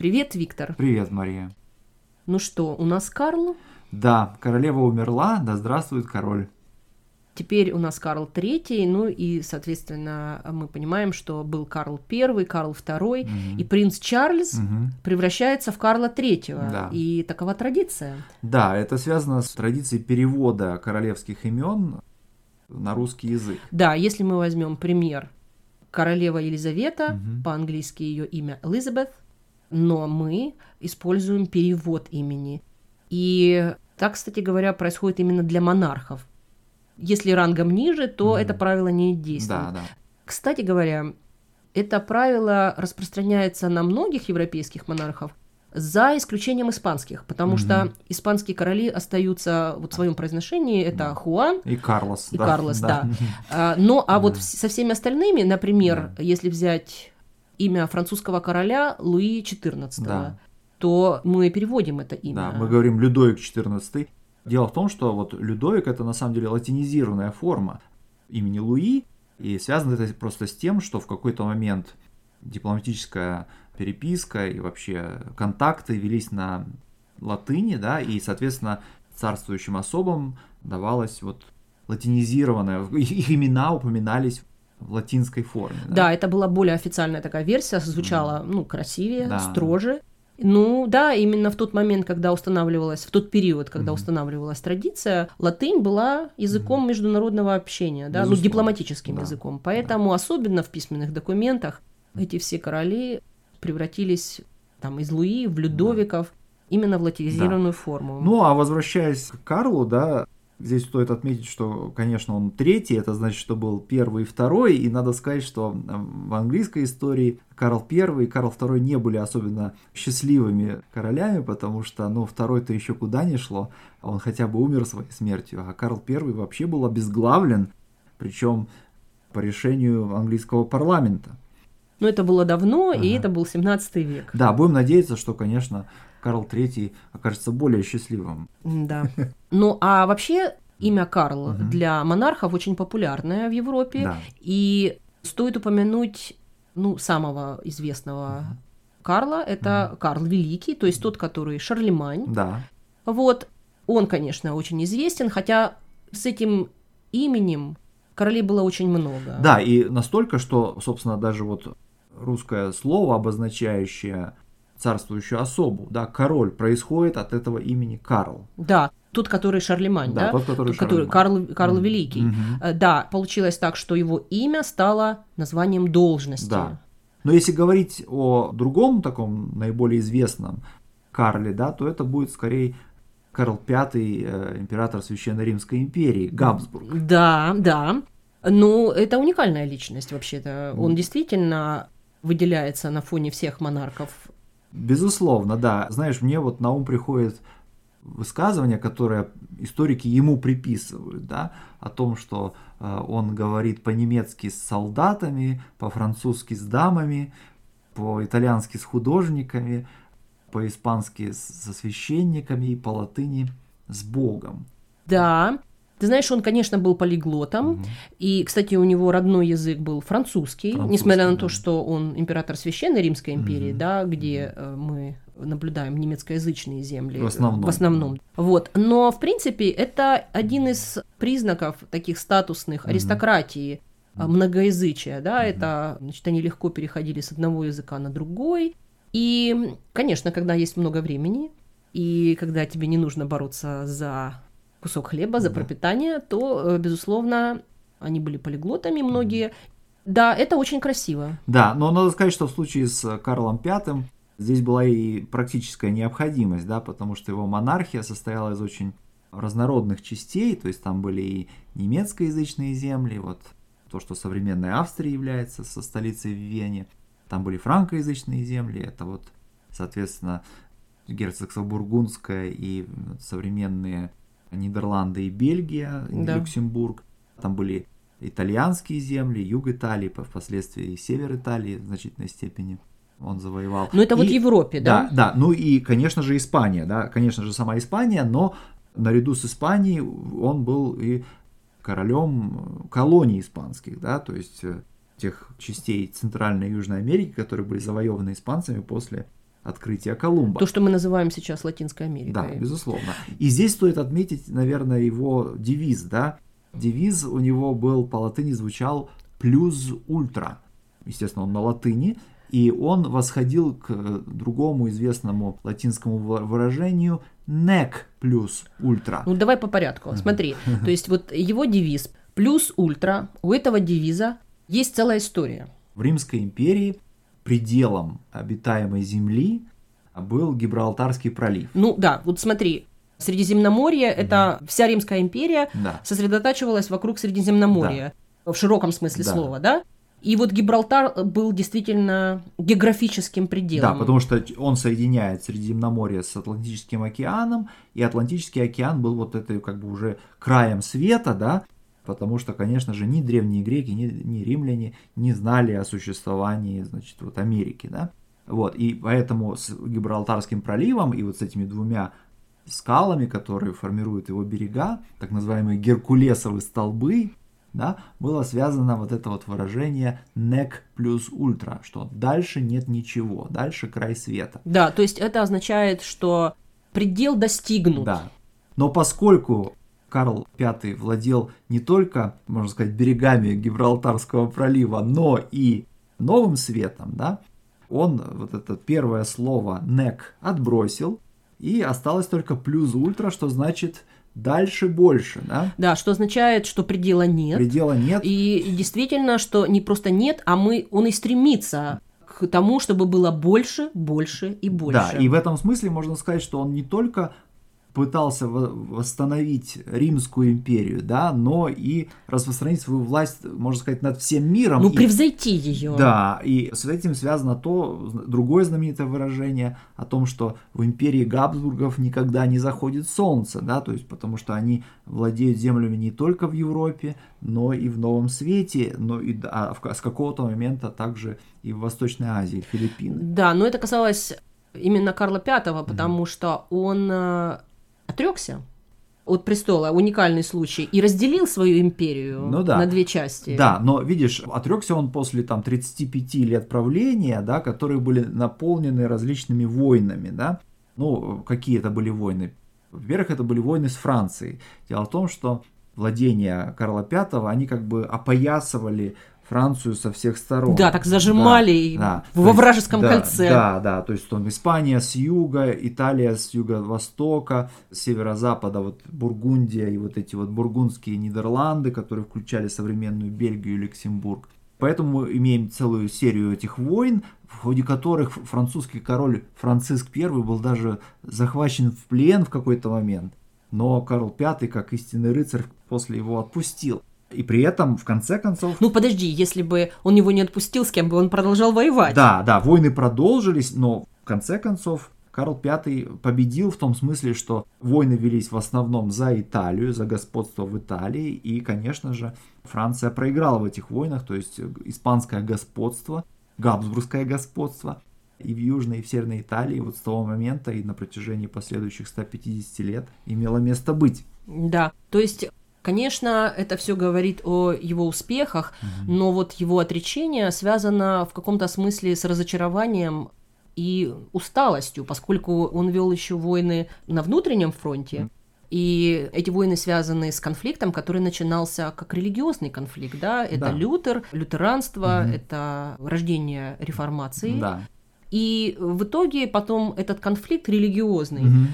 Привет, Виктор. Привет, Мария. Ну что, у нас Карл? Да, королева умерла, да здравствует король. Теперь у нас Карл III, ну и, соответственно, мы понимаем, что был Карл I, Карл II, угу. и принц Чарльз угу. превращается в Карла III. Да. И такова традиция. Да, это связано с традицией перевода королевских имен на русский язык. Да, если мы возьмем пример королева Елизавета, угу. по-английски ее имя Элизабет, но мы используем перевод имени. И так, кстати говоря, происходит именно для монархов. Если рангом ниже, то mm это правило не действует. Да, да. Кстати говоря, это правило распространяется на многих европейских монархов, за исключением испанских, потому mm что испанские короли остаются вот в своем произношении, это да. Хуан и Карлос. И да, Карлос, да. да. А, но а вот со всеми остальными, например, да. если взять имя французского короля Луи XIV, да. то мы переводим это имя. Да, мы говорим Людовик XIV. Дело в том, что вот Людовик это на самом деле латинизированная форма имени Луи, и связано это просто с тем, что в какой-то момент дипломатическая переписка и вообще контакты велись на латыни, да, и, соответственно, царствующим особам давалось вот латинизированное, их имена упоминались в латинской форме. Да? да, это была более официальная такая версия, звучала, mm. ну, красивее, да. строже. Ну да, именно в тот момент, когда устанавливалась, в тот период, когда mm-hmm. устанавливалась традиция, латынь была языком mm-hmm. международного общения, да, ну дипломатическим да. языком. Поэтому да. особенно в письменных документах эти все короли превратились там из Луи в Людовиков да. именно в латинизированную да. форму. Ну а возвращаясь к Карлу, да, Здесь стоит отметить, что, конечно, он третий, это значит, что был первый и второй, и надо сказать, что в английской истории Карл I и Карл II не были особенно счастливыми королями, потому что, ну, второй-то еще куда не шло, он хотя бы умер своей смертью, а Карл I вообще был обезглавлен, причем по решению английского парламента. Но это было давно, ага. и это был 17 век. Да, будем надеяться, что, конечно, Карл III окажется более счастливым. Да. Ну, а вообще имя Карл угу. для монархов очень популярное в Европе. Да. И стоит упомянуть, ну, самого известного угу. Карла, это угу. Карл Великий, то есть тот, который Шарлемань. Да. Вот, он, конечно, очень известен, хотя с этим именем королей было очень много. Да, и настолько, что, собственно, даже вот русское слово, обозначающее царствующую особу, да, король происходит от этого имени Карл. Да, тот, который Шарлемань, да? Да, тот, который, который Карл, Карл. Великий. Mm-hmm. Да, получилось так, что его имя стало названием должности. Да. Но если говорить о другом таком наиболее известном Карле, да, то это будет скорее Карл V, э, император Священной Римской империи, Габсбург. Да, да. Ну, это уникальная личность вообще-то. Он действительно выделяется на фоне всех монархов Безусловно, да. Знаешь, мне вот на ум приходит высказывание, которое историки ему приписывают, да, о том, что э, он говорит по-немецки с солдатами, по-французски с дамами, по-итальянски с художниками, по-испански со священниками и по-латыни с Богом. Да, ты знаешь, он, конечно, был полиглотом, угу. и, кстати, у него родной язык был французский, французский несмотря на да. то, что он император Священной Римской империи, угу. да, где угу. мы наблюдаем немецкоязычные земли в основном. В основном. Вот. Но, в принципе, это один из признаков таких статусных аристократии, угу. многоязычия, да, угу. это, значит, они легко переходили с одного языка на другой, и, конечно, когда есть много времени, и когда тебе не нужно бороться за кусок хлеба, за пропитание, то, э, безусловно, они были полиглотами многие. Да, это очень красиво. Да, но надо сказать, что в случае с Карлом V здесь была и практическая необходимость, да, потому что его монархия состояла из очень разнородных частей, то есть там были и немецкоязычные земли, вот то, что современная Австрия является со столицей в Вене, там были франкоязычные земли, это вот, соответственно, герцогство Бургундское и современные Нидерланды и Бельгия, да. Люксембург. Там были итальянские земли, юг Италии, впоследствии север Италии в значительной степени он завоевал. Ну это и, вот в Европе, да? Да, да. Ну и, конечно же, Испания, да, конечно же, сама Испания, но наряду с Испанией он был и королем колоний испанских, да, то есть э, тех частей Центральной и Южной Америки, которые были завоеваны испанцами после открытия Колумба. То, что мы называем сейчас Латинской Америкой. Да, безусловно. И здесь стоит отметить, наверное, его девиз, да. Девиз у него был по латыни звучал «плюс ультра». Естественно, он на латыни, и он восходил к другому известному латинскому выражению «nec плюс ультра». Ну, давай по порядку. Смотри, то есть вот его девиз «плюс ультра», у этого девиза есть целая история. В Римской империи пределом обитаемой земли был Гибралтарский пролив. Ну да, вот смотри, Средиземноморье, mm это вся Римская империя да. сосредотачивалась вокруг Средиземноморья, да. в широком смысле да. слова, да? И вот Гибралтар был действительно географическим пределом. Да, потому что он соединяет Средиземноморье с Атлантическим океаном, и Атлантический океан был вот этой как бы уже краем света, да, потому что, конечно же, ни древние греки, ни, ни римляне не знали о существовании, значит, вот Америки, да. Вот, и поэтому с Гибралтарским проливом и вот с этими двумя скалами, которые формируют его берега, так называемые геркулесовые столбы, да, было связано вот это вот выражение «nec плюс ультра», что дальше нет ничего, дальше край света. Да, то есть это означает, что предел достигнут. Да. Но поскольку Карл V владел не только, можно сказать, берегами Гибралтарского пролива, но и новым светом, да, он вот это первое слово «nec» отбросил, и осталось только плюс ультра, что значит дальше больше, да? Да, что означает, что предела нет. Предела нет. И действительно, что не просто нет, а мы, он и стремится к тому, чтобы было больше, больше и больше. Да, и в этом смысле можно сказать, что он не только пытался восстановить Римскую империю, да, но и распространить свою власть, можно сказать, над всем миром. Ну, превзойти ее. Да, и с этим связано то, другое знаменитое выражение о том, что в империи Габсбургов никогда не заходит солнце, да, то есть потому что они владеют землями не только в Европе, но и в Новом Свете, но и а, с какого-то момента также и в Восточной Азии, Филиппины. Да, но это касалось именно Карла V, потому mm-hmm. что он э, отрекся от престола, уникальный случай, и разделил свою империю ну, да. на две части. Да, но видишь, отрекся он после там 35 лет правления, да, которые были наполнены различными войнами, да. Ну, какие это были войны? Во-первых, это были войны с Францией. Дело в том, что владения Карла V, они как бы опоясывали Францию со всех сторон. Да, так зажимали да, да. во вражеском да, кольце. Да, да, то есть там Испания с юга, Италия с юго-востока, северо-запада вот Бургундия и вот эти вот бургундские Нидерланды, которые включали современную Бельгию и Люксембург. Поэтому мы имеем целую серию этих войн, в ходе которых французский король Франциск I был даже захвачен в плен в какой-то момент. Но Карл V, как истинный рыцарь, после его отпустил. И при этом, в конце концов... Ну подожди, если бы он его не отпустил, с кем бы он продолжал воевать? Да, да, войны продолжились, но в конце концов Карл V победил в том смысле, что войны велись в основном за Италию, за господство в Италии, и, конечно же, Франция проиграла в этих войнах, то есть испанское господство, габсбургское господство, и в Южной, и в Северной Италии вот с того момента и на протяжении последующих 150 лет имело место быть. Да, то есть Конечно, это все говорит о его успехах, угу. но вот его отречение связано в каком-то смысле с разочарованием и усталостью, поскольку он вел еще войны на внутреннем фронте. И эти войны связаны с конфликтом, который начинался как религиозный конфликт, да, это да. Лютер, лютеранство, угу. это рождение реформации. Да. И в итоге потом этот конфликт религиозный угу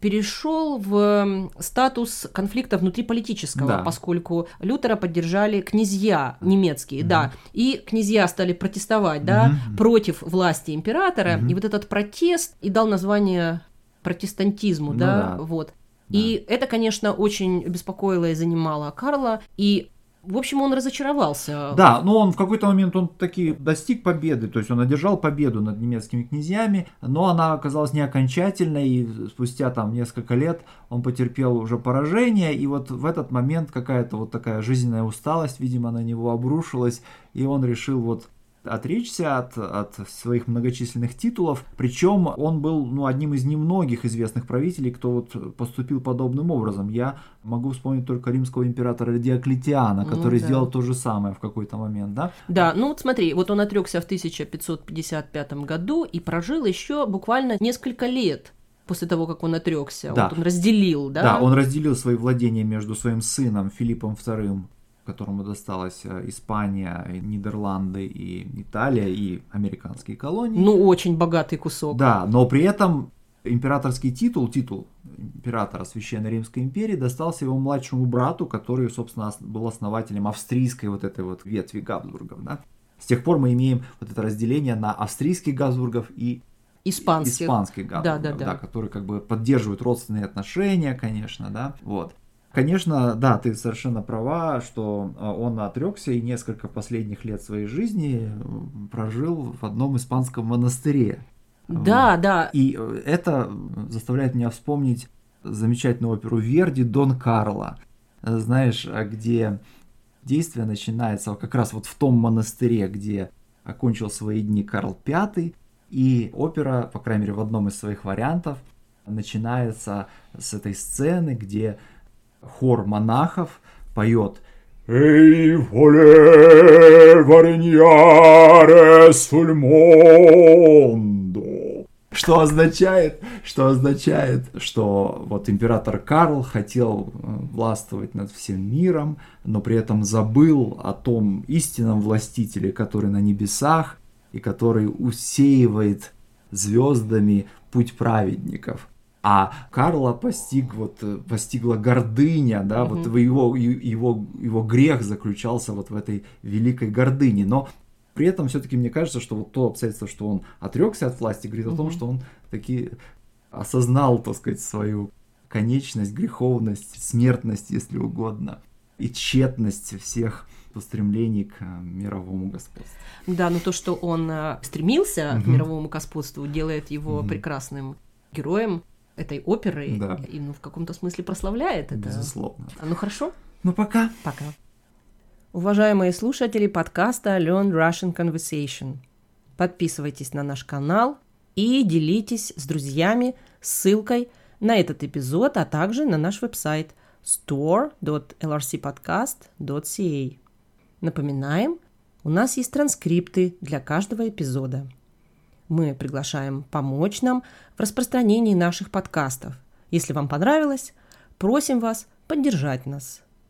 перешел в статус конфликта внутриполитического, да. поскольку Лютера поддержали князья немецкие, mm да, и князья стали протестовать, да, mm против власти императора, mm и вот этот протест и дал название протестантизму, ну, да, да, вот. Да. И это, конечно, очень беспокоило и занимало Карла, и в общем, он разочаровался. Да, но он в какой-то момент он таки достиг победы, то есть он одержал победу над немецкими князьями, но она оказалась не окончательной, и спустя там несколько лет он потерпел уже поражение, и вот в этот момент какая-то вот такая жизненная усталость, видимо, на него обрушилась, и он решил вот отречься от, от своих многочисленных титулов. Причем он был ну, одним из немногих известных правителей, кто вот поступил подобным образом. Я могу вспомнить только римского императора Диоклетиана, ну который ну, да. сделал то же самое в какой-то момент, да? Да, ну вот смотри, вот он отрекся в 1555 году и прожил еще буквально несколько лет после того, как он отрекся. Да. Вот он разделил, да? Да, он разделил свои владения между своим сыном Филиппом II которому досталась э, Испания, Нидерланды и Италия и американские колонии. Ну, очень богатый кусок. Да, но при этом императорский титул, титул императора Священной Римской империи достался его младшему брату, который, собственно, был основателем австрийской вот этой вот ветви Габсбургов, да. С тех пор мы имеем вот это разделение на австрийских Габсбургов и испанских, испанских Габсбургов, да, да, да. да, которые как бы поддерживают родственные отношения, конечно, да, вот. Конечно, да, ты совершенно права, что а, он отрекся и несколько последних лет своей жизни прожил в одном испанском монастыре. Да, да. И э, это заставляет меня вспомнить замечательную оперу Верди «Дон Карло». Знаешь, а где действие начинается как раз вот в том монастыре, где окончил свои дни Карл V, и опера, по крайней мере, в одном из своих вариантов, начинается с этой сцены, где хор монахов поет «Эй, воле вареньярес фульмондо», что означает, что означает, что вот император Карл хотел э, властвовать над всем миром, но при этом забыл о том истинном властителе, который на небесах и который усеивает звездами путь праведников а Карла постиг вот э, постигла гордыня, да, угу. вот его его его грех заключался вот в этой великой гордыне, но при этом все-таки мне кажется, что вот то обстоятельство, что он отрекся от власти, говорит угу. о том, что он таки осознал, так сказать, свою конечность, греховность, смертность, если угодно, и тщетность всех устремлений к э, мировому господству. Да, но то, что он э, стремился угу. к мировому господству, делает его угу. прекрасным героем, этой оперы да. и ну, в каком-то смысле прославляет это. Безусловно. А, ну хорошо. Ну пока. Пока. Уважаемые слушатели подкаста Learn Russian Conversation, подписывайтесь на наш канал и делитесь с друзьями ссылкой на этот эпизод, а также на наш веб-сайт store.lrcpodcast.ca. Напоминаем, у нас есть транскрипты для каждого эпизода – мы приглашаем помочь нам в распространении наших подкастов. Если вам понравилось, просим вас поддержать нас –